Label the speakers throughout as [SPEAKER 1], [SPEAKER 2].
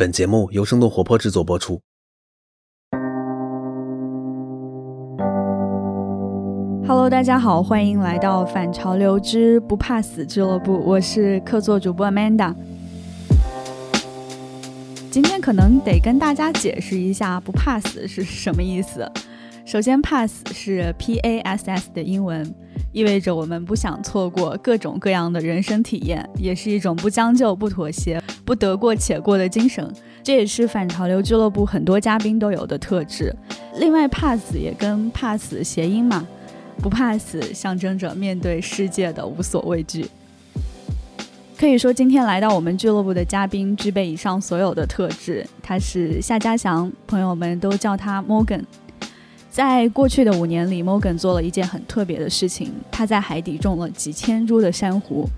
[SPEAKER 1] 本节目由生动活泼制作播出。
[SPEAKER 2] Hello，大家好，欢迎来到反潮流之不怕死俱乐部，我是客座主播 Amanda。今天可能得跟大家解释一下不怕死是什么意思。首先，pass 是 P A S S 的英文，意味着我们不想错过各种各样的人生体验，也是一种不将就、不妥协、不得过且过的精神。这也是反潮流俱乐部很多嘉宾都有的特质。另外，pass 也跟怕死谐音嘛。不怕死，象征着面对世界的无所畏惧。可以说，今天来到我们俱乐部的嘉宾具备以上所有的特质。他是夏家祥，朋友们都叫他 Morgan。在过去的五年里，Morgan 做了一件很特别的事情，他在海底种了几千株的珊瑚。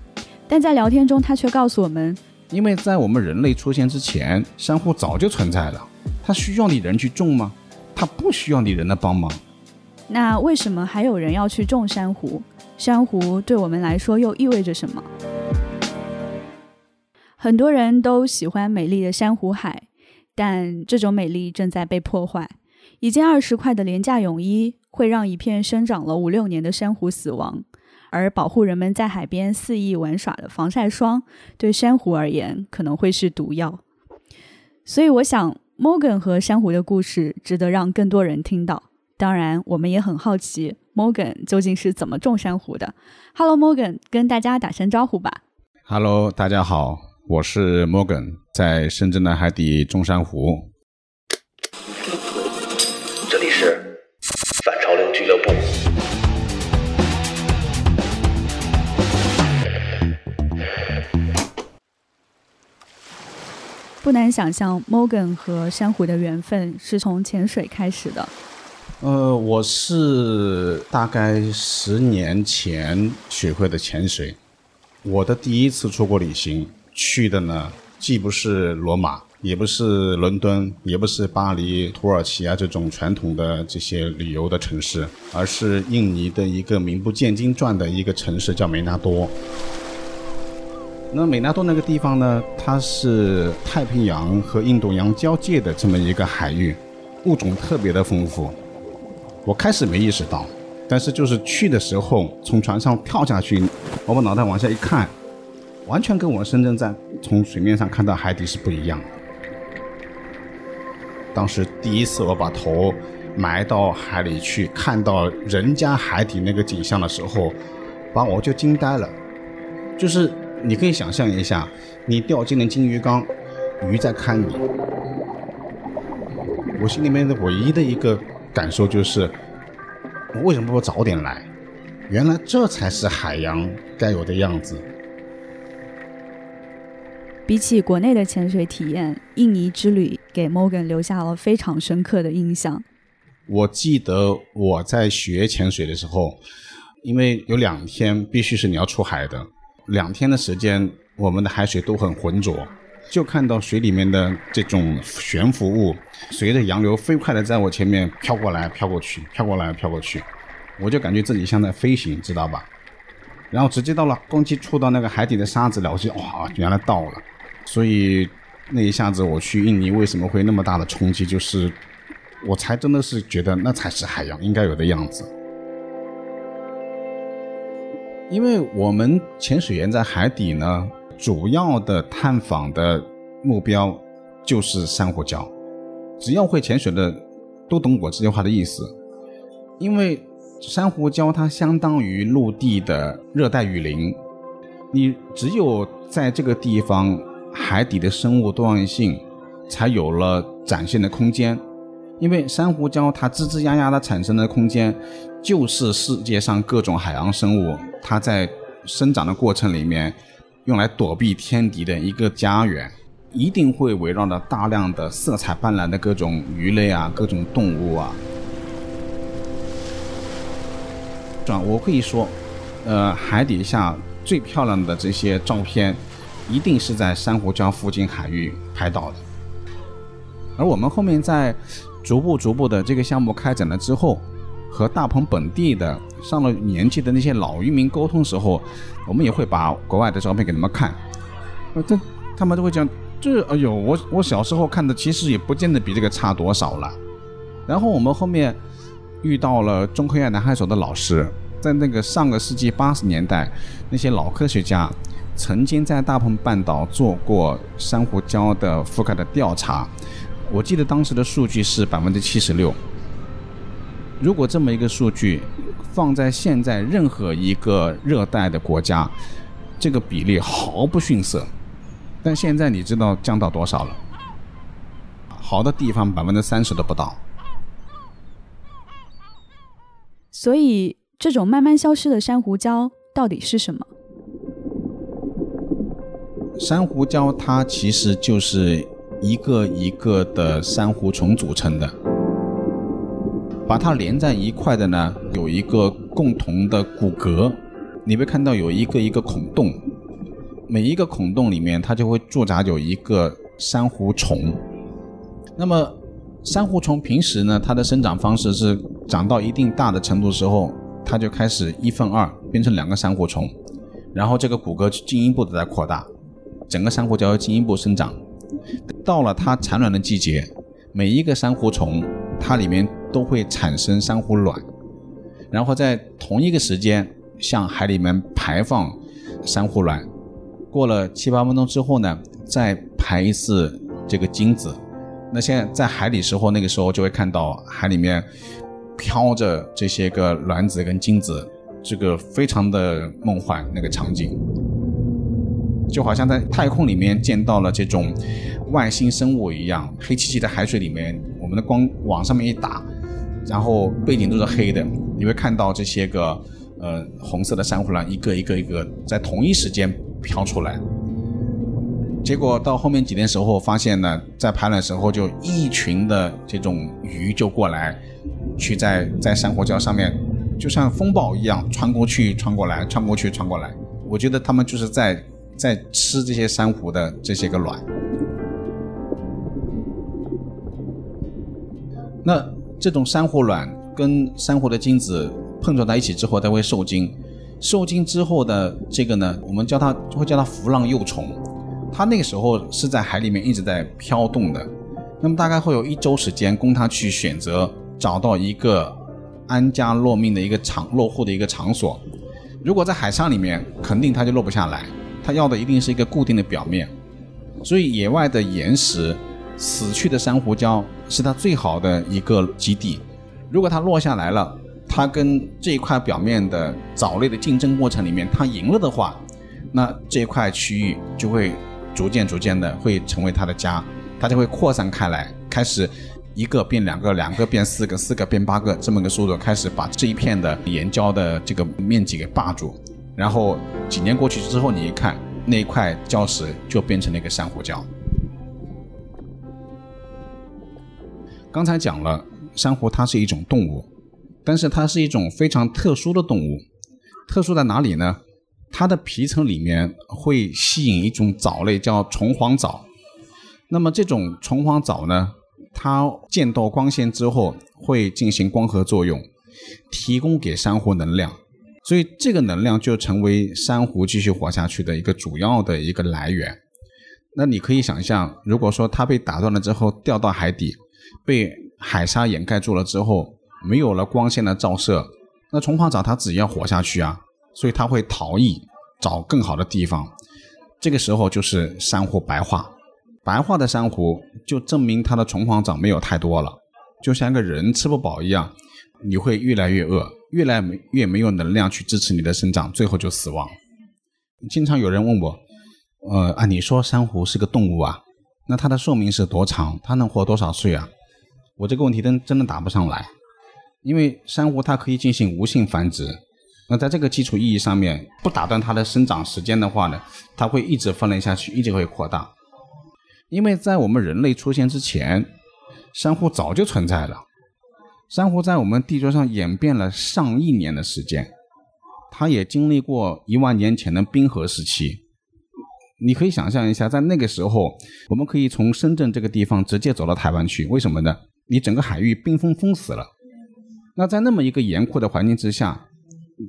[SPEAKER 2] 但在聊天中，他却告诉我们，
[SPEAKER 3] 因为在我们人类出现之前，珊瑚早就存在了。它需要你人去种吗？它不需要你人的帮忙。
[SPEAKER 2] 那为什么还有人要去种珊瑚？珊瑚对我们来说又意味着什么？很多人都喜欢美丽的珊瑚海，但这种美丽正在被破坏。一件二十块的廉价泳衣会让一片生长了五六年的珊瑚死亡，而保护人们在海边肆意玩耍的防晒霜，对珊瑚而言可能会是毒药。所以，我想 Morgan 和珊瑚的故事值得让更多人听到。当然，我们也很好奇 Morgan 究竟是怎么种珊瑚的。Hello，Morgan，跟大家打声招呼吧。
[SPEAKER 3] Hello，大家好，我是 Morgan，在深圳的海底种珊瑚。
[SPEAKER 1] 俱乐部。
[SPEAKER 2] 不难想象，Morgan 和珊瑚的缘分是从潜水开始的。
[SPEAKER 3] 呃，我是大概十年前学会的潜水。我的第一次出国旅行去的呢，既不是罗马，也不是伦敦，也不是巴黎、土耳其啊这种传统的这些旅游的城市，而是印尼的一个名不见经传的一个城市，叫美纳多。那美纳多那个地方呢，它是太平洋和印度洋交界的这么一个海域，物种特别的丰富。我开始没意识到，但是就是去的时候，从船上跳下去，我把脑袋往下一看，完全跟我深圳在从水面上看到海底是不一样的。当时第一次我把头埋到海里去，看到人家海底那个景象的时候，把我就惊呆了。就是你可以想象一下，你掉进了金鱼缸，鱼在看你，我心里面的唯一的一个。感受就是，我为什么不早点来？原来这才是海洋该有的样子。
[SPEAKER 2] 比起国内的潜水体验，印尼之旅给 Morgan 留下了非常深刻的印象。
[SPEAKER 3] 我记得我在学潜水的时候，因为有两天必须是你要出海的，两天的时间，我们的海水都很浑浊。就看到水里面的这种悬浮物，随着洋流飞快的在我前面飘过来、飘过去、飘过来、飘过去，我就感觉自己像在飞行，知道吧？然后直接到了，攻击触到那个海底的沙子了，我就哇，原来到了。所以那一下子我去印尼为什么会那么大的冲击？就是我才真的是觉得那才是海洋应该有的样子。因为我们潜水员在海底呢。主要的探访的目标就是珊瑚礁，只要会潜水的都懂我这句话的意思。因为珊瑚礁它相当于陆地的热带雨林，你只有在这个地方，海底的生物多样性才有了展现的空间。因为珊瑚礁它吱吱呀呀的产生的空间，就是世界上各种海洋生物它在生长的过程里面。用来躲避天敌的一个家园，一定会围绕着大量的色彩斑斓的各种鱼类啊，各种动物啊。转我可以说，呃，海底下最漂亮的这些照片，一定是在珊瑚礁附近海域拍到的。而我们后面在逐步逐步的这个项目开展了之后。和大鹏本地的上了年纪的那些老渔民沟通时候，我们也会把国外的照片给他们看。呃，这他们都会讲，这哎呦，我我小时候看的其实也不见得比这个差多少了。然后我们后面遇到了中科院南海所的老师，在那个上个世纪八十年代，那些老科学家曾经在大鹏半岛做过珊瑚礁的覆盖的调查，我记得当时的数据是百分之七十六。如果这么一个数据放在现在任何一个热带的国家，这个比例毫不逊色。但现在你知道降到多少了？好的地方百分之三十都不到。
[SPEAKER 2] 所以，这种慢慢消失的珊瑚礁到底是什么？
[SPEAKER 3] 珊瑚礁它其实就是一个一个的珊瑚虫组成的，把它连在一块的呢，有一个共同的骨骼，你会看到有一个一个孔洞。每一个孔洞里面，它就会驻扎有一个珊瑚虫。那么，珊瑚虫平时呢，它的生长方式是长到一定大的程度时候，它就开始一分二，变成两个珊瑚虫，然后这个骨骼进一步的在扩大，整个珊瑚礁要进一步生长。到了它产卵的季节，每一个珊瑚虫它里面都会产生珊瑚卵，然后在同一个时间向海里面排放珊瑚卵。过了七八分钟之后呢，再排一次这个精子。那现在在海里时候，那个时候就会看到海里面飘着这些个卵子跟精子，这个非常的梦幻那个场景，就好像在太空里面见到了这种外星生物一样。黑漆漆的海水里面，我们的光往上面一打，然后背景都是黑的，你会看到这些个呃红色的珊瑚卵一个一个一个在同一时间。飘出来，结果到后面几天时候发现呢，在排卵时候就一群的这种鱼就过来，去在在珊瑚礁上面，就像风暴一样穿过去、穿过来、穿过去、穿过来。我觉得他们就是在在吃这些珊瑚的这些个卵。那这种珊瑚卵跟珊瑚的精子碰撞在一起之后，它会受精。受精之后的这个呢，我们叫它会叫它浮浪幼虫，它那个时候是在海里面一直在飘动的，那么大概会有一周时间供它去选择找到一个安家落命的一个场落户的一个场所。如果在海上里面，肯定它就落不下来，它要的一定是一个固定的表面。所以野外的岩石、死去的珊瑚礁是它最好的一个基地。如果它落下来了，它跟这一块表面的藻类的竞争过程里面，它赢了的话，那这一块区域就会逐渐逐渐的会成为它的家，它就会扩散开来，开始一个变两个，两个变四个，四个变八个，这么个速度开始把这一片的岩礁的这个面积给霸住。然后几年过去之后，你一看那一块礁石就变成了一个珊瑚礁。刚才讲了，珊瑚它是一种动物。但是它是一种非常特殊的动物，特殊在哪里呢？它的皮层里面会吸引一种藻类，叫虫黄藻。那么这种虫黄藻呢，它见到光线之后会进行光合作用，提供给珊瑚能量，所以这个能量就成为珊瑚继续活下去的一个主要的一个来源。那你可以想象，如果说它被打断了之后掉到海底，被海沙掩盖住了之后。没有了光线的照射，那虫黄藻它自己要活下去啊，所以它会逃逸，找更好的地方。这个时候就是珊瑚白化，白化的珊瑚就证明它的虫黄藻没有太多了，就像个人吃不饱一样，你会越来越饿，越来越没有能量去支持你的生长，最后就死亡。经常有人问我，呃啊，你说珊瑚是个动物啊，那它的寿命是多长？它能活多少岁啊？我这个问题真真的答不上来。因为珊瑚它可以进行无性繁殖，那在这个基础意义上面，不打断它的生长时间的话呢，它会一直分裂下去，一直会扩大。因为在我们人类出现之前，珊瑚早就存在了。珊瑚在我们地球上演变了上亿年的时间，它也经历过一万年前的冰河时期。你可以想象一下，在那个时候，我们可以从深圳这个地方直接走到台湾去，为什么呢？你整个海域冰封封死了。那在那么一个严酷的环境之下，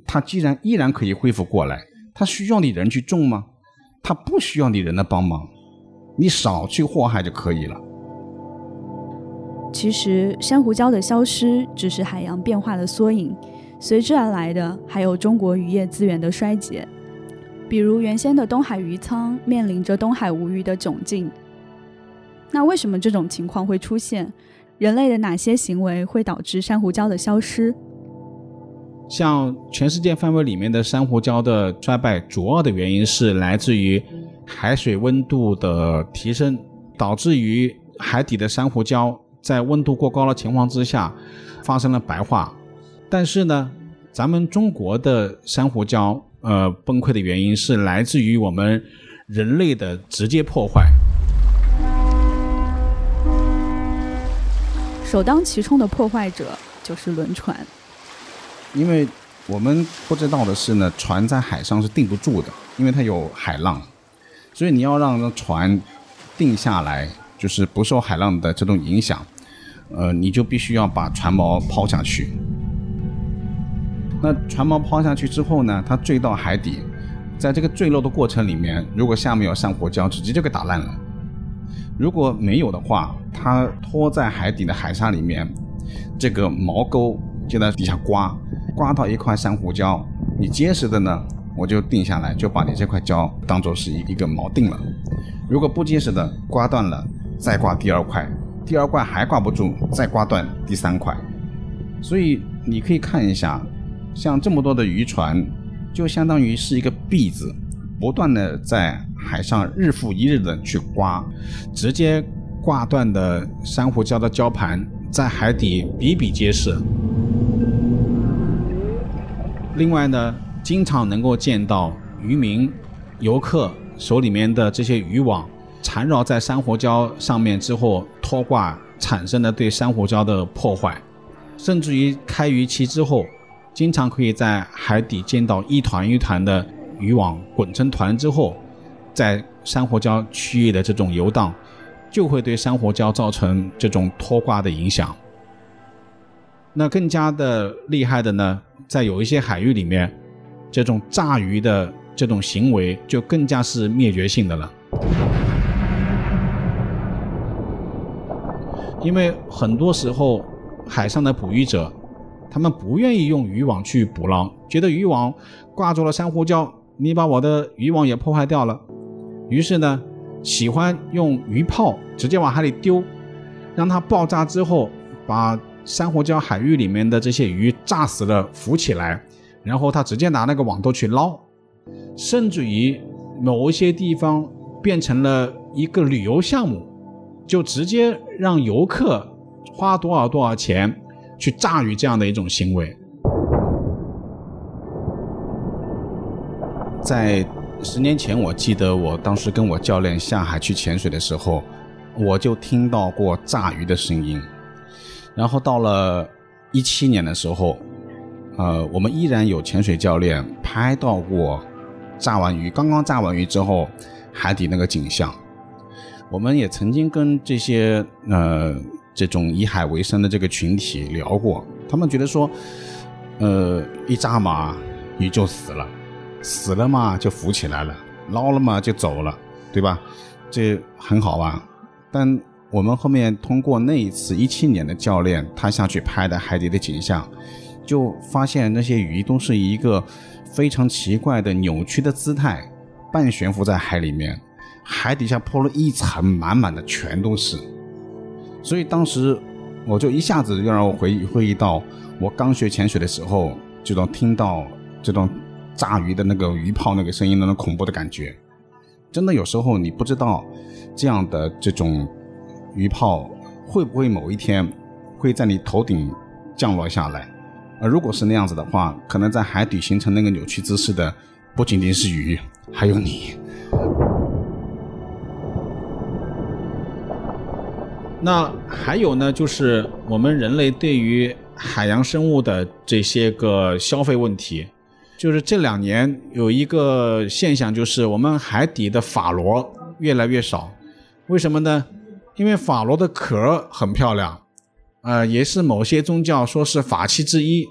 [SPEAKER 3] 它既然依然可以恢复过来，它需要你人去种吗？它不需要你人的帮忙，你少去祸害就可以了。
[SPEAKER 2] 其实，珊瑚礁的消失只是海洋变化的缩影，随之而来的还有中国渔业资源的衰竭。比如，原先的东海渔仓面临着东海无鱼的窘境。那为什么这种情况会出现？人类的哪些行为会导致珊瑚礁的消失？
[SPEAKER 3] 像全世界范围里面的珊瑚礁的衰败，主要的原因是来自于海水温度的提升，导致于海底的珊瑚礁在温度过高的情况之下发生了白化。但是呢，咱们中国的珊瑚礁呃崩溃的原因是来自于我们人类的直接破坏。
[SPEAKER 2] 首当其冲的破坏者就是轮船，
[SPEAKER 3] 因为我们不知道的是呢，船在海上是定不住的，因为它有海浪，所以你要让船定下来，就是不受海浪的这种影响，呃，你就必须要把船锚抛下去。那船锚抛下去之后呢，它坠到海底，在这个坠落的过程里面，如果下面有珊瑚礁，直接就给打烂了。如果没有的话，它拖在海底的海沙里面，这个锚钩就在底下刮，刮到一块珊瑚礁，你结实的呢，我就定下来，就把你这块礁当做是一一个锚定了。如果不结实的，刮断了，再刮第二块，第二块还挂不住，再挂断第三块。所以你可以看一下，像这么多的渔船，就相当于是一个篦子。不断的在海上日复一日的去刮，直接挂断的珊瑚礁的礁盘在海底比比皆是。另外呢，经常能够见到渔民、游客手里面的这些渔网缠绕在珊瑚礁上面之后脱挂产生的对珊瑚礁的破坏，甚至于开渔期之后，经常可以在海底见到一团一团的。渔网滚成团之后，在珊瑚礁区域的这种游荡，就会对珊瑚礁造成这种脱挂的影响。那更加的厉害的呢，在有一些海域里面，这种炸鱼的这种行为就更加是灭绝性的了。因为很多时候，海上的捕鱼者，他们不愿意用渔网去捕捞，觉得渔网挂住了珊瑚礁。你把我的渔网也破坏掉了，于是呢，喜欢用鱼炮直接往海里丢，让它爆炸之后，把珊瑚礁海域里面的这些鱼炸死了浮起来，然后他直接拿那个网兜去捞，甚至于某一些地方变成了一个旅游项目，就直接让游客花多少多少钱去炸鱼这样的一种行为。在十年前，我记得我当时跟我教练下海去潜水的时候，我就听到过炸鱼的声音。然后到了一七年的时候，呃，我们依然有潜水教练拍到过炸完鱼，刚刚炸完鱼之后海底那个景象。我们也曾经跟这些呃这种以海为生的这个群体聊过，他们觉得说，呃，一扎嘛，鱼就死了。死了嘛就浮起来了，捞了嘛就走了，对吧？这很好玩。但我们后面通过那一次一七年的教练他下去拍的海底的景象，就发现那些鱼都是一个非常奇怪的扭曲的姿态，半悬浮在海里面，海底下铺了一层满满的全都是。所以当时我就一下子又让我回忆回忆到我刚学潜水的时候，就能听到这种。炸鱼的那个鱼炮那个声音，那种恐怖的感觉，真的有时候你不知道这样的这种鱼炮会不会某一天会在你头顶降落下来。而如果是那样子的话，可能在海底形成那个扭曲姿势的不仅仅是鱼，还有你。那还有呢，就是我们人类对于海洋生物的这些个消费问题。就是这两年有一个现象，就是我们海底的法螺越来越少。为什么呢？因为法螺的壳很漂亮，呃，也是某些宗教说是法器之一，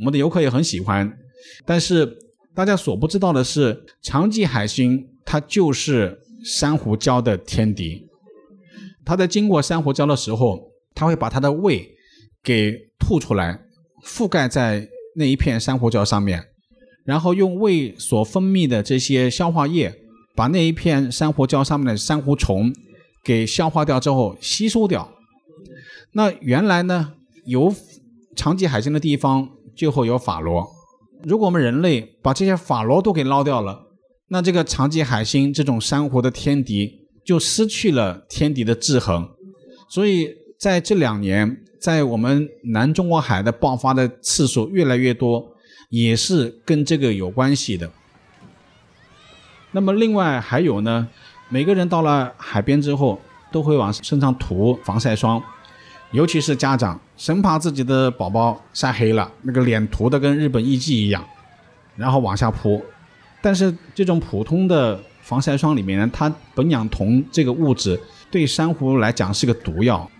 [SPEAKER 3] 我们的游客也很喜欢。但是大家所不知道的是，长鳍海星它就是珊瑚礁的天敌。它在经过珊瑚礁的时候，它会把它的胃给吐出来，覆盖在那一片珊瑚礁上面，然后用胃所分泌的这些消化液，把那一片珊瑚礁上面的珊瑚虫给消化掉之后吸收掉。那原来呢，有长棘海星的地方就会有法螺。如果我们人类把这些法螺都给捞掉了，那这个长棘海星这种珊瑚的天敌。就失去了天敌的制衡，所以在这两年，在我们南中国海的爆发的次数越来越多，也是跟这个有关系的。那么另外还有呢，每个人到了海边之后，都会往身上涂防晒霜，尤其是家长，生怕自己的宝宝晒黑了，那个脸涂的跟日本艺妓一样，然后往下扑。但是这种普通的。防晒霜里面呢，它苯氧酮这个物质对珊瑚来讲是个毒药，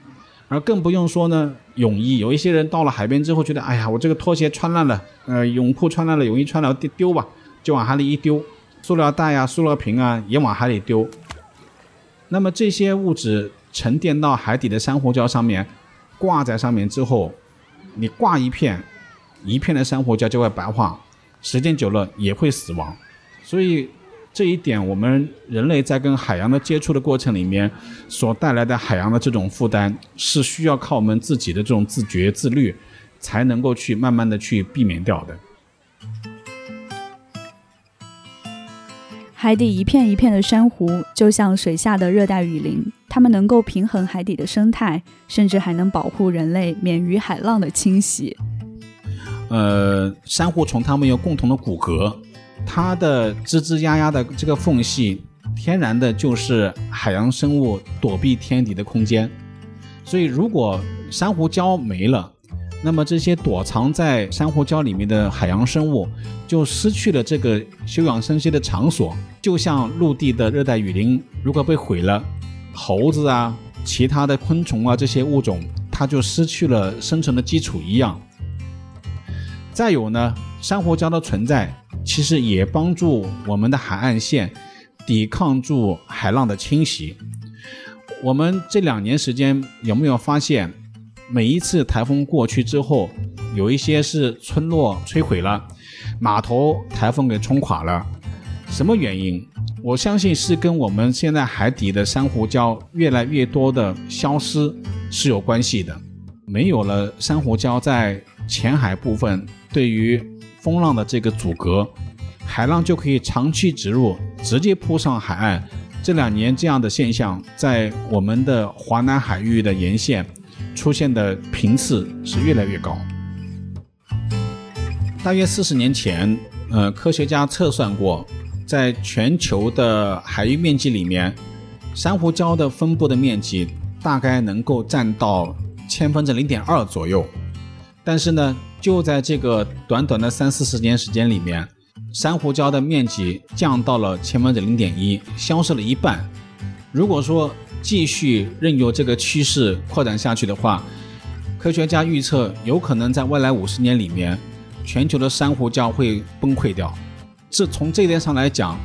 [SPEAKER 3] 而更不用说呢，泳衣。有一些人到了海边之后，觉得哎呀，我这个拖鞋穿烂了，呃，泳裤穿烂了，泳衣穿了丢丢吧，就往海里一丢，塑料袋呀、塑料瓶啊也往海里丢。那么这些物质沉淀到海底的珊瑚礁上面，挂在上面之后，你挂一片，一片的珊瑚礁就会白化，时间久了也会死亡，所以。这一点，我们人类在跟海洋的接触的过程里面，所带来的海洋的这种负担，是需要靠我们自己的这种自觉自律，才能够去慢慢的去避免掉的。
[SPEAKER 2] 海底一片一片的珊瑚，就像水下的热带雨林，它们能够平衡海底的生态，甚至还能保护人类免于海浪的侵袭。
[SPEAKER 3] 呃，珊瑚虫它们有共同的骨骼。它的吱吱呀呀的这个缝隙，天然的就是海洋生物躲避天敌的空间。所以，如果珊瑚礁没了，那么这些躲藏在珊瑚礁里面的海洋生物就失去了这个休养生息的场所。就像陆地的热带雨林如果被毁了，猴子啊、其他的昆虫啊这些物种，它就失去了生存的基础一样。再有呢，珊瑚礁的存在。其实也帮助我们的海岸线抵抗住海浪的侵袭。我们这两年时间有没有发现，每一次台风过去之后，有一些是村落摧毁了，码头台风给冲垮了，什么原因？我相信是跟我们现在海底的珊瑚礁越来越多的消失是有关系的。没有了珊瑚礁在浅海部分，对于风浪的这个阻隔，海浪就可以长驱直入，直接扑上海岸。这两年这样的现象，在我们的华南海域的沿线出现的频次是越来越高。大约四十年前，呃，科学家测算过，在全球的海域面积里面，珊瑚礁的分布的面积大概能够占到千分之零点二左右。但是呢，就在这个短短的三四十年时间里面，珊瑚礁的面积降到了千分之零点一，消失了一半。如果说继续任由这个趋势扩展下去的话，科学家预测有可能在未来五十年里面，全球的珊瑚礁会崩溃掉。这从这一点上来讲，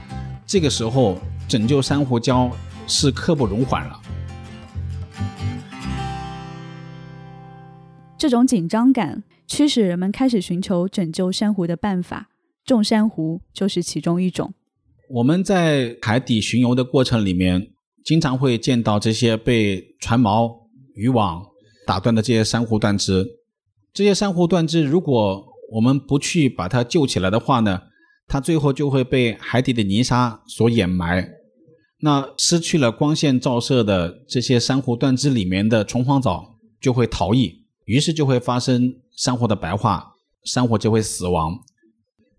[SPEAKER 3] 这个时候拯救珊瑚礁是刻不容缓了。
[SPEAKER 2] 这种紧张感驱使人们开始寻求拯救珊瑚的办法，种珊瑚就是其中一种。
[SPEAKER 3] 我们在海底巡游的过程里面，经常会见到这些被船锚、渔网打断的这些珊瑚断枝。这些珊瑚断枝，如果我们不去把它救起来的话呢，它最后就会被海底的泥沙所掩埋。那失去了光线照射的这些珊瑚断枝里面的虫黄藻就会逃逸。于是就会发生珊瑚的白化，珊瑚就会死亡。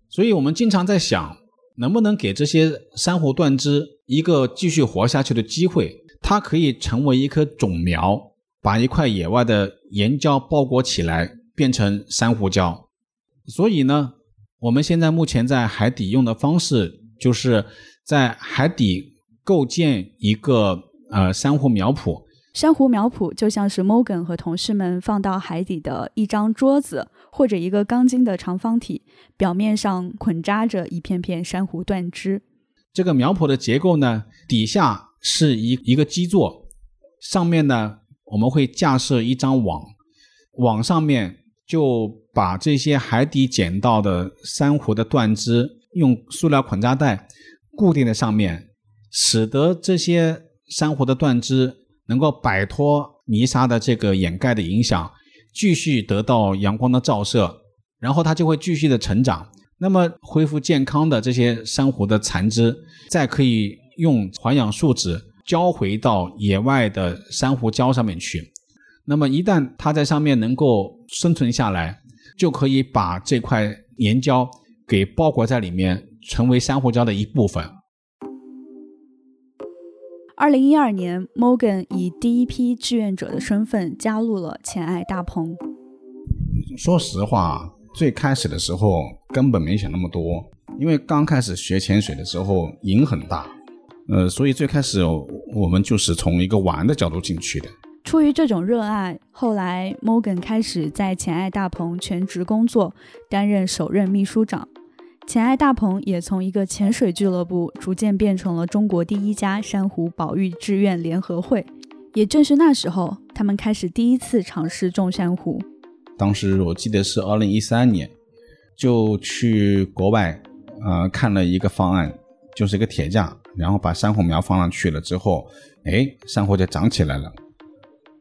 [SPEAKER 3] 所以，我们经常在想，能不能给这些珊瑚断枝一个继续活下去的机会？它可以成为一棵种苗，把一块野外的岩礁包裹起来，变成珊瑚礁。所以呢，我们现在目前在海底用的方式，就是在海底构建一个呃珊瑚苗圃。
[SPEAKER 2] 珊瑚苗圃就像是 Morgan 和同事们放到海底的一张桌子，或者一个钢筋的长方体，表面上捆扎着一片片珊瑚断枝。
[SPEAKER 3] 这个苗圃的结构呢，底下是一一个基座，上面呢我们会架设一张网，网上面就把这些海底捡到的珊瑚的断枝用塑料捆扎带固定在上面，使得这些珊瑚的断枝能够摆脱泥沙的这个掩盖的影响，继续得到阳光的照射，然后它就会继续的成长。那么恢复健康的这些珊瑚的残枝，再可以用环氧树脂浇回到野外的珊瑚礁上面去。那么一旦它在上面能够生存下来，就可以把这块岩胶给包裹在里面，成为珊瑚礁的一部分。
[SPEAKER 2] 二零一二年，Morgan 以第一批志愿者的身份加入了浅爱大鹏。
[SPEAKER 3] 说实话。最开始的时候根本没想那么多，因为刚开始学潜水的时候瘾很大，呃，所以最开始我们就是从一个玩的角度进去的。
[SPEAKER 2] 出于这种热爱，后来 Morgan 开始在浅爱大鹏全职工作，担任首任秘书长。浅爱大鹏也从一个潜水俱乐部逐渐变成了中国第一家珊瑚保育志愿联合会。也正是那时候，他们开始第一次尝试种珊瑚。
[SPEAKER 3] 当时我记得是二零一三年，就去国外，呃，看了一个方案，就是一个铁架，然后把珊瑚苗放上去了之后，哎，珊瑚就长起来了，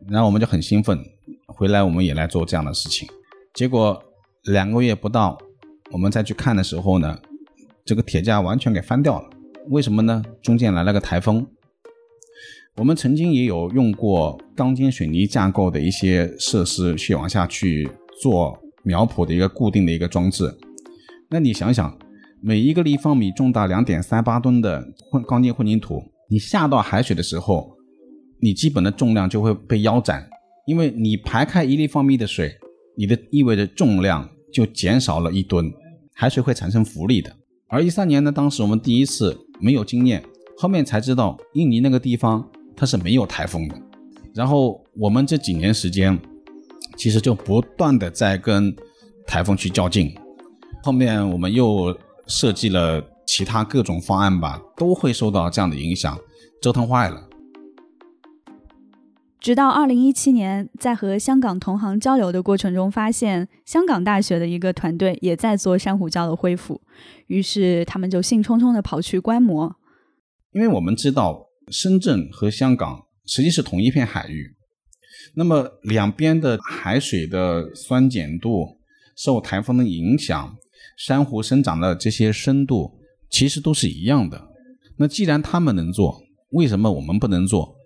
[SPEAKER 3] 然后我们就很兴奋，回来我们也来做这样的事情。结果两个月不到，我们再去看的时候呢，这个铁架完全给翻掉了。为什么呢？中间来了个台风。我们曾经也有用过钢筋水泥架构的一些设施去往下去做苗圃的一个固定的一个装置。那你想想，每一个立方米重达两点三八吨的混钢筋混凝土，你下到海水的时候，你基本的重量就会被腰斩，因为你排开一立方米的水，你的意味着重量就减少了一吨，海水会产生浮力的。而一三年呢，当时我们第一次没有经验，后面才知道印尼那个地方。它是没有台风的，然后我们这几年时间，其实就不断的在跟台风去较劲。后面我们又设计了其他各种方案吧，都会受到这样的影响，折腾坏了。
[SPEAKER 2] 直到二零一七年，在和香港同行交流的过程中，发现香港大学的一个团队也在做珊瑚礁的恢复，于是他们就兴冲冲的跑去观摩，
[SPEAKER 3] 因为我们知道。深圳和香港实际是同一片海域，那么两边的海水的酸碱度、受台风的影响、珊瑚生长的这些深度，其实都是一样的。那既然他们能做，为什么我们不能做？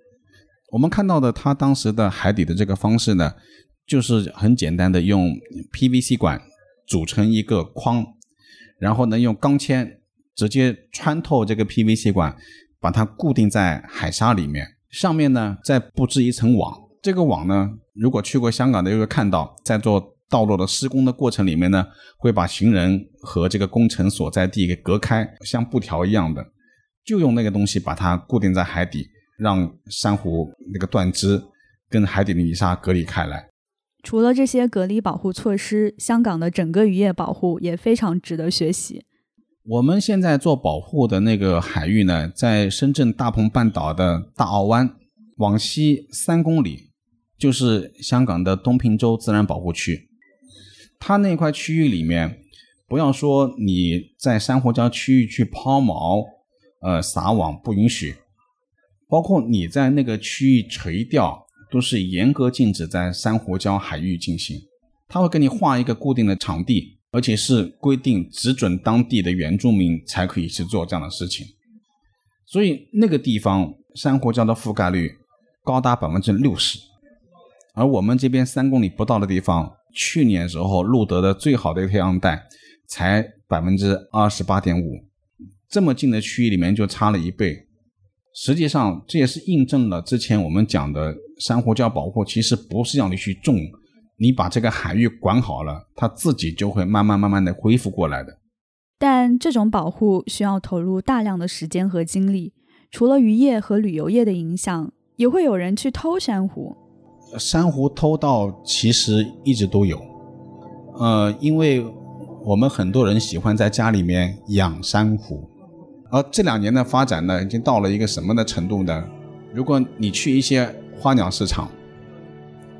[SPEAKER 3] 我们看到的他当时的海底的这个方式呢，就是很简单的用 PVC 管组成一个框，然后呢用钢钎直接穿透这个 PVC 管。把它固定在海沙里面，上面呢再布置一层网。这个网呢，如果去过香港的，就会看到，在做道路的施工的过程里面呢，会把行人和这个工程所在地给隔开，像布条一样的，就用那个东西把它固定在海底，让珊瑚那个断枝跟海底的泥沙隔离开来。
[SPEAKER 2] 除了这些隔离保护措施，香港的整个渔业保护也非常值得学习。
[SPEAKER 3] 我们现在做保护的那个海域呢，在深圳大鹏半岛的大澳湾往西三公里，就是香港的东平洲自然保护区。它那块区域里面，不要说你在珊瑚礁区域去抛锚、呃撒网不允许，包括你在那个区域垂钓，都是严格禁止在珊瑚礁海域进行。他会给你划一个固定的场地。而且是规定只准当地的原住民才可以去做这样的事情，所以那个地方珊瑚礁的覆盖率高达百分之六十，而我们这边三公里不到的地方，去年时候录得的最好的太阳带才百分之二十八点五，这么近的区域里面就差了一倍。实际上这也是印证了之前我们讲的珊瑚礁保护，其实不是让你去种。你把这个海域管好了，它自己就会慢慢慢慢的恢复过来的。
[SPEAKER 2] 但这种保护需要投入大量的时间和精力。除了渔业和旅游业的影响，也会有人去偷珊瑚。
[SPEAKER 3] 珊瑚偷盗其实一直都有，呃，因为我们很多人喜欢在家里面养珊瑚，而这两年的发展呢，已经到了一个什么的程度呢？如果你去一些花鸟市场，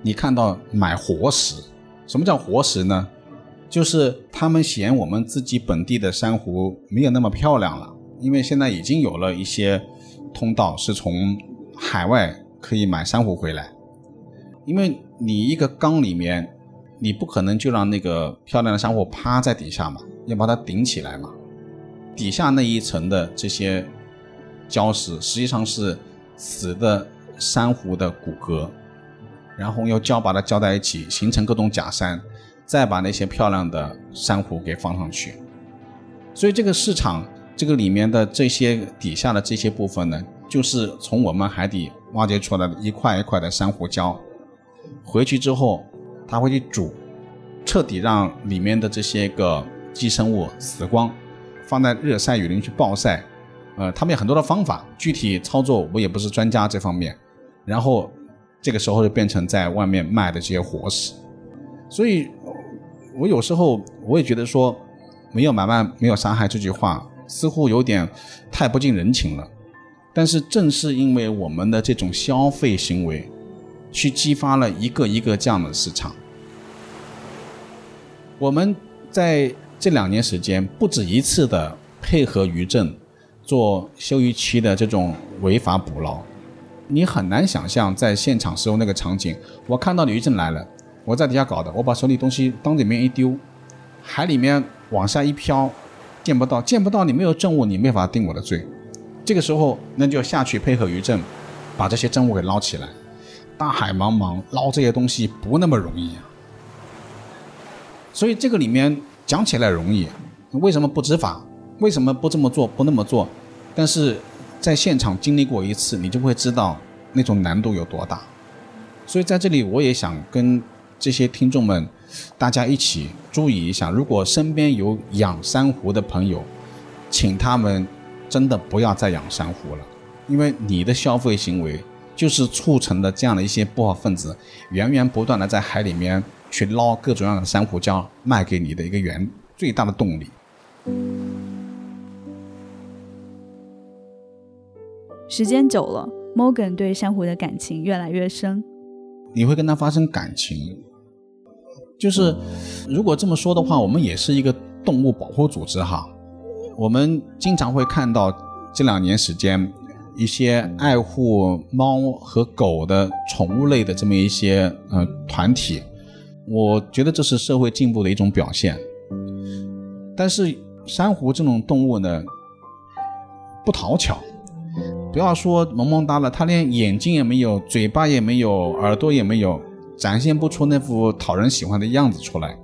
[SPEAKER 3] 你看到买活石，什么叫活石呢？就是他们嫌我们自己本地的珊瑚没有那么漂亮了，因为现在已经有了一些通道是从海外可以买珊瑚回来，因为你一个缸里面，你不可能就让那个漂亮的珊瑚趴在底下嘛，要把它顶起来嘛。底下那一层的这些礁石实际上是死的珊瑚的骨骼，然后用胶把它胶在一起，形成各种假山，再把那些漂亮的珊瑚给放上去。所以这个市场这个里面的这些底下的这些部分呢，就是从我们海底挖掘出来的一块一块的珊瑚礁，回去之后它会去煮，彻底让里面的这些个寄生物死光。放在热晒雨淋去暴晒，呃，他们有很多的方法，具体操作我也不是专家这方面。然后这个时候就变成在外面卖的这些活食，所以我有时候我也觉得说，没有买卖没有杀害这句话似乎有点太不近人情了。但是正是因为我们的这种消费行为，去激发了一个一个这样的市场，我们在。这两年时间，不止一次的配合渔政做休渔期的这种违法捕捞，你很难想象在现场时候那个场景。我看到渔政来了，我在底下搞的，我把手里东西当里面一丢，海里面往下一飘，见不到，见不到，你没有证物，你没法定我的罪。这个时候，那就下去配合渔政，把这些证物给捞起来。大海茫茫，捞这些东西不那么容易啊。所以这个里面。讲起来容易，为什么不执法？为什么不这么做？不那么做？但是在现场经历过一次，你就会知道那种难度有多大。所以在这里，我也想跟这些听众们，大家一起注意一下：如果身边有养珊瑚的朋友，请他们真的不要再养珊瑚了，因为你的消费行为就是促成了这样的一些不法分子源源不断的在海里面。去捞各种各样的珊瑚礁卖给你的一个原最大的动力。
[SPEAKER 2] 时间久了，Morgan 对珊瑚的感情越来越深。
[SPEAKER 3] 你会跟他发生感情？就是如果这么说的话，我们也是一个动物保护组织哈。我们经常会看到这两年时间，一些爱护猫和狗的宠物类的这么一些呃团体。我觉得这是社会进步的一种表现，但是珊瑚这种动物呢，不讨巧。不要说萌萌哒了，它连眼睛也没有，嘴巴也没有，耳朵也没有，展现不出那副讨人喜欢的样子出来。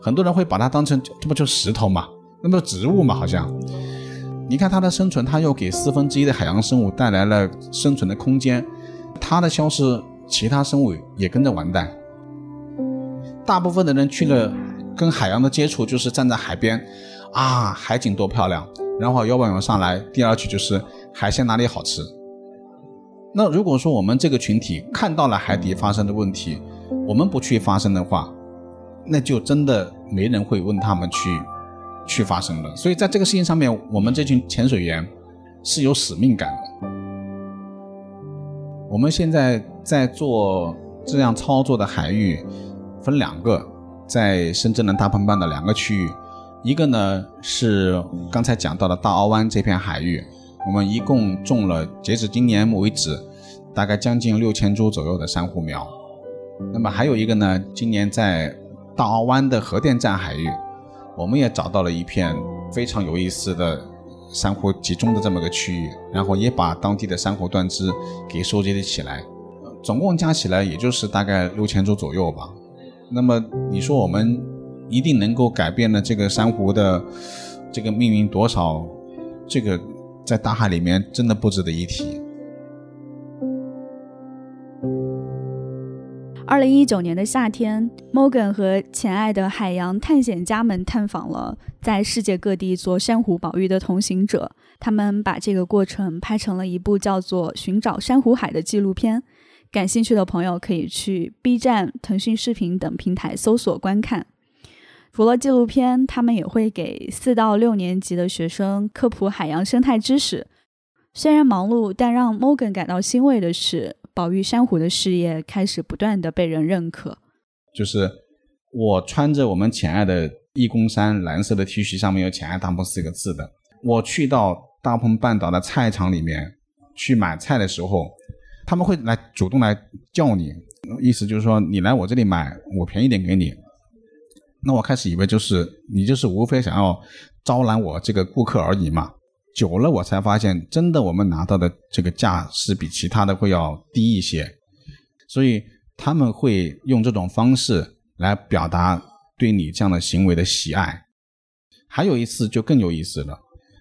[SPEAKER 3] 很多人会把它当成这不就石头嘛，那不植物嘛，好像。你看它的生存，它又给四分之一的海洋生物带来了生存的空间，它的消失，其他生物也跟着完蛋。大部分的人去了跟海洋的接触，就是站在海边，啊，海景多漂亮，然后游泳上来。第二句就是海鲜哪里好吃。那如果说我们这个群体看到了海底发生的问题，我们不去发声的话，那就真的没人会问他们去去发声了。所以在这个事情上面，我们这群潜水员是有使命感的。我们现在在做这样操作的海域。分两个，在深圳的大鹏湾的两个区域，一个呢是刚才讲到的大澳湾这片海域，我们一共种了，截止今年为止，大概将近六千株左右的珊瑚苗。那么还有一个呢，今年在大澳湾的核电站海域，我们也找到了一片非常有意思的珊瑚集中的这么个区域，然后也把当地的珊瑚断枝给收集了起来，总共加起来也就是大概六千株左右吧。那么你说我们一定能够改变了这个珊瑚的这个命运多少？这个在大海里面真的不值得一提。
[SPEAKER 2] 二零一九年的夏天，Morgan 和前爱的海洋探险家们探访了在世界各地做珊瑚保育的同行者，他们把这个过程拍成了一部叫做《寻找珊瑚海》的纪录片。感兴趣的朋友可以去 B 站、腾讯视频等平台搜索观看。除了纪录片，他们也会给四到六年级的学生科普海洋生态知识。虽然忙碌，但让 Morgan 感到欣慰的是，保育珊瑚的事业开始不断的被人认可。
[SPEAKER 3] 就是我穿着我们浅爱的义工衫蓝色的 T 恤，上面有“浅爱大鹏”四个字的。我去到大鹏半岛的菜场里面去买菜的时候，他们会来主动来叫你，意思就是说你来我这里买，我便宜点给你。那我开始以为就是你就是无非想要招揽我这个顾客而已嘛。久了我才发现，真的我们拿到的这个价是比其他的会要低一些，所以他们会用这种方式来表达对你这样的行为的喜爱。还有一次就更有意思了。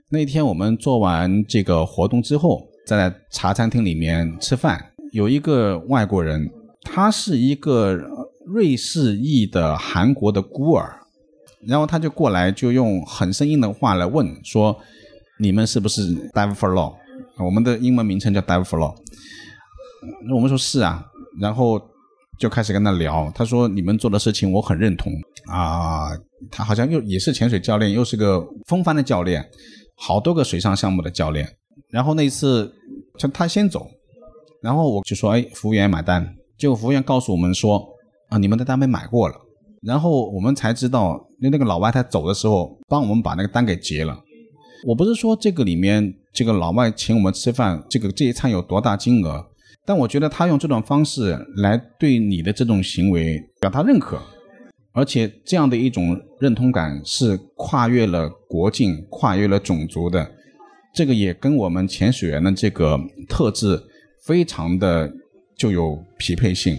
[SPEAKER 3] 那天我们做完这个活动之后，在茶餐厅里面吃饭，有一个外国人，他是一个瑞士裔的韩国的孤儿，然后他就过来，就用很生硬的话来问说：“你们是不是 Dive for Law？我们的英文名称叫 Dive for Law。”那我们说是啊，然后就开始跟他聊。他说：“你们做的事情我很认同啊。”他好像又也是潜水教练，又是个风帆的教练。好多个水上项目的教练，然后那一次，他他先走，然后我就说：“哎，服务员买单。”结果服务员告诉我们说：“啊，你们的单被买过了。”然后我们才知道，那那个老外他走的时候，帮我们把那个单给结了。我不是说这个里面这个老外请我们吃饭，这个这一餐有多大金额，但我觉得他用这种方式来对你的这种行为表达认可。而且这样的一种认同感是跨越了国境、跨越了种族的，这个也跟我们潜水员的这个特质非常的就有匹配性。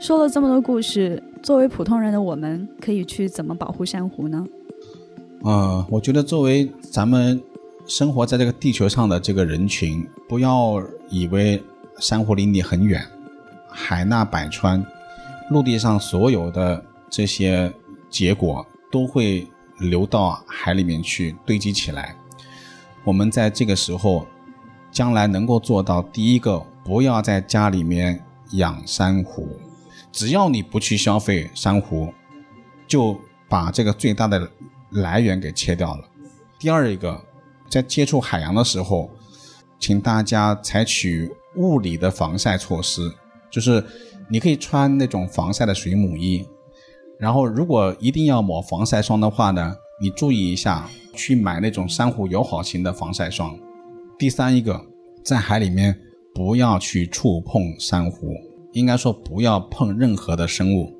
[SPEAKER 2] 说了这么多故事，作为普通人的我们，可以去怎么保护珊瑚呢？
[SPEAKER 3] 呃，我觉得作为咱们生活在这个地球上的这个人群，不要以为珊瑚离你很远，海纳百川。陆地上所有的这些结果都会流到海里面去堆积起来。我们在这个时候，将来能够做到第一个，不要在家里面养珊瑚。只要你不去消费珊瑚，就把这个最大的来源给切掉了。第二一个，在接触海洋的时候，请大家采取物理的防晒措施，就是。你可以穿那种防晒的水母衣，然后如果一定要抹防晒霜的话呢，你注意一下，去买那种珊瑚友好型的防晒霜。第三一个，在海里面不要去触碰珊瑚，应该说不要碰任何的生物。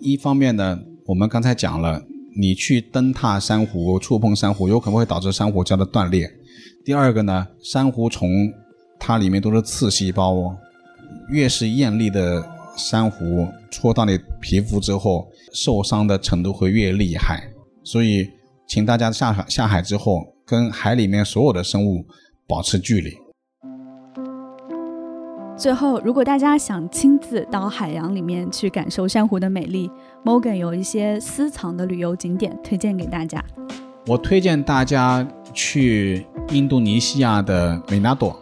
[SPEAKER 3] 一方面呢，我们刚才讲了，你去蹬踏珊瑚、触碰珊瑚，有可能会导致珊瑚礁的断裂。第二个呢，珊瑚虫它里面都是刺细胞哦。越是艳丽的珊瑚戳到你皮肤之后，受伤的程度会越厉害。所以，请大家下海下海之后，跟海里面所有的生物保持距离。
[SPEAKER 2] 最后，如果大家想亲自到海洋里面去感受珊瑚的美丽，Morgan 有一些私藏的旅游景点推荐给大家。
[SPEAKER 3] 我推荐大家去印度尼西亚的美纳朵。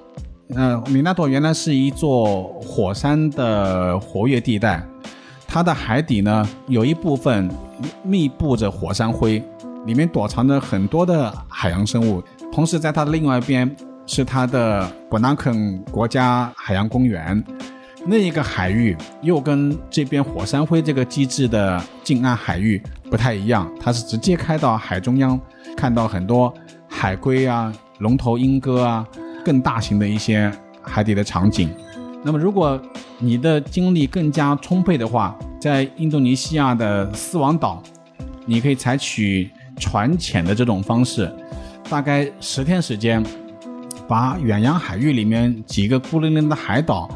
[SPEAKER 3] 嗯，米纳朵原来是一座火山的活跃地带，它的海底呢有一部分密布着火山灰，里面躲藏着很多的海洋生物。同时，在它的另外一边是它的 b a n a k a n 国家海洋公园，那一个海域又跟这边火山灰这个机制的近岸海域不太一样，它是直接开到海中央，看到很多海龟啊、龙头鹰哥啊。更大型的一些海底的场景。那么，如果你的精力更加充沛的话，在印度尼西亚的斯王岛，你可以采取船潜的这种方式，大概十天时间，把远洋海域里面几个孤零零的海岛，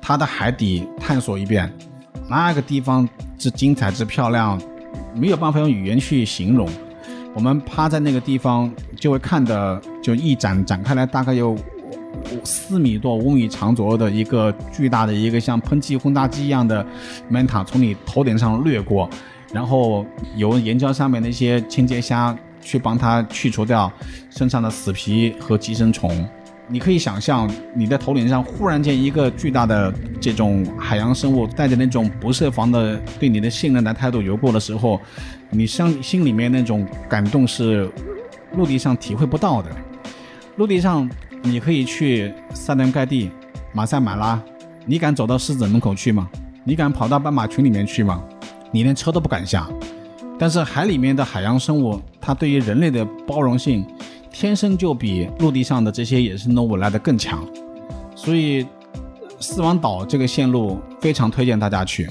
[SPEAKER 3] 它的海底探索一遍。那个地方之精彩之漂亮，没有办法用语言去形容。我们趴在那个地方，就会看的就一展展开来，大概有四米多、五米长左右的一个巨大的一个像喷气轰炸机一样的 manta 从你头顶上掠过，然后由岩礁上面那些清洁虾去帮它去除掉身上的死皮和寄生虫，你可以想象，你的头顶上忽然间一个巨大的这种海洋生物，带着那种不设防的对你的信任的态度游过的时候，你心心里面那种感动是陆地上体会不到的。陆地上你可以去塞伦盖蒂、马赛马拉，你敢走到狮子门口去吗？你敢跑到斑马群里面去吗？你连车都不敢下。但是海里面的海洋生物，它对于人类的包容性。天生就比陆地上的这些野生动物来的更强，所以四王岛这个线路非常推荐大家去。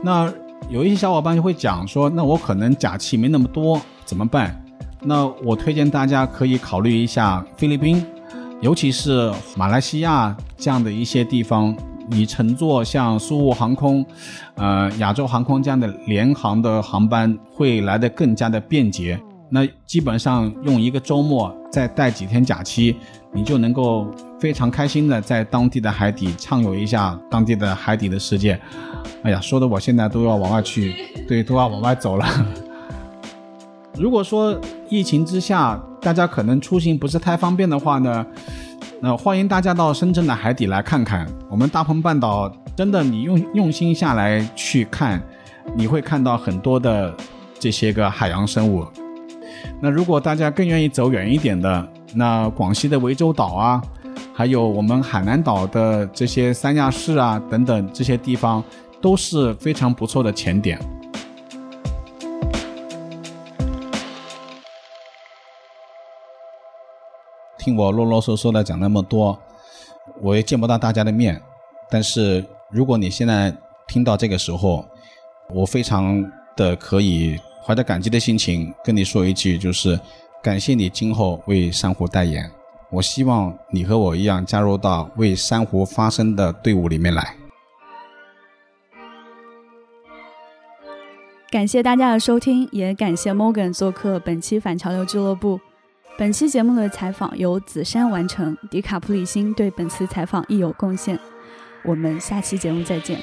[SPEAKER 3] 那有一些小伙伴就会讲说，那我可能假期没那么多怎么办？那我推荐大家可以考虑一下菲律宾，尤其是马来西亚这样的一些地方，你乘坐像苏雾航空、呃亚洲航空这样的联航的航班会来的更加的便捷。那基本上用一个周末再带几天假期，你就能够非常开心的在当地的海底畅游一下当地的海底的世界。哎呀，说的我现在都要往外去，对，都要往外走了。如果说疫情之下大家可能出行不是太方便的话呢，那欢迎大家到深圳的海底来看看。我们大鹏半岛真的，你用用心下来去看，你会看到很多的这些个海洋生物。那如果大家更愿意走远一点的，那广西的涠洲岛啊，还有我们海南岛的这些三亚市啊等等这些地方，都是非常不错的潜点。听我啰啰嗦嗦的讲那么多，我也见不到大家的面，但是如果你现在听到这个时候，我非常的可以。怀着感激的心情跟你说一句，就是感谢你今后为珊瑚代言。我希望你和我一样加入到为珊瑚发声的队伍里面来。
[SPEAKER 2] 感谢大家的收听，也感谢 Morgan 做客本期反潮流俱乐部。本期节目的采访由紫珊完成，迪卡普里辛对本次采访亦有贡献。我们下期节目再见。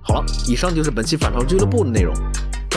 [SPEAKER 1] 好了以上就是本期反潮俱乐部的内容。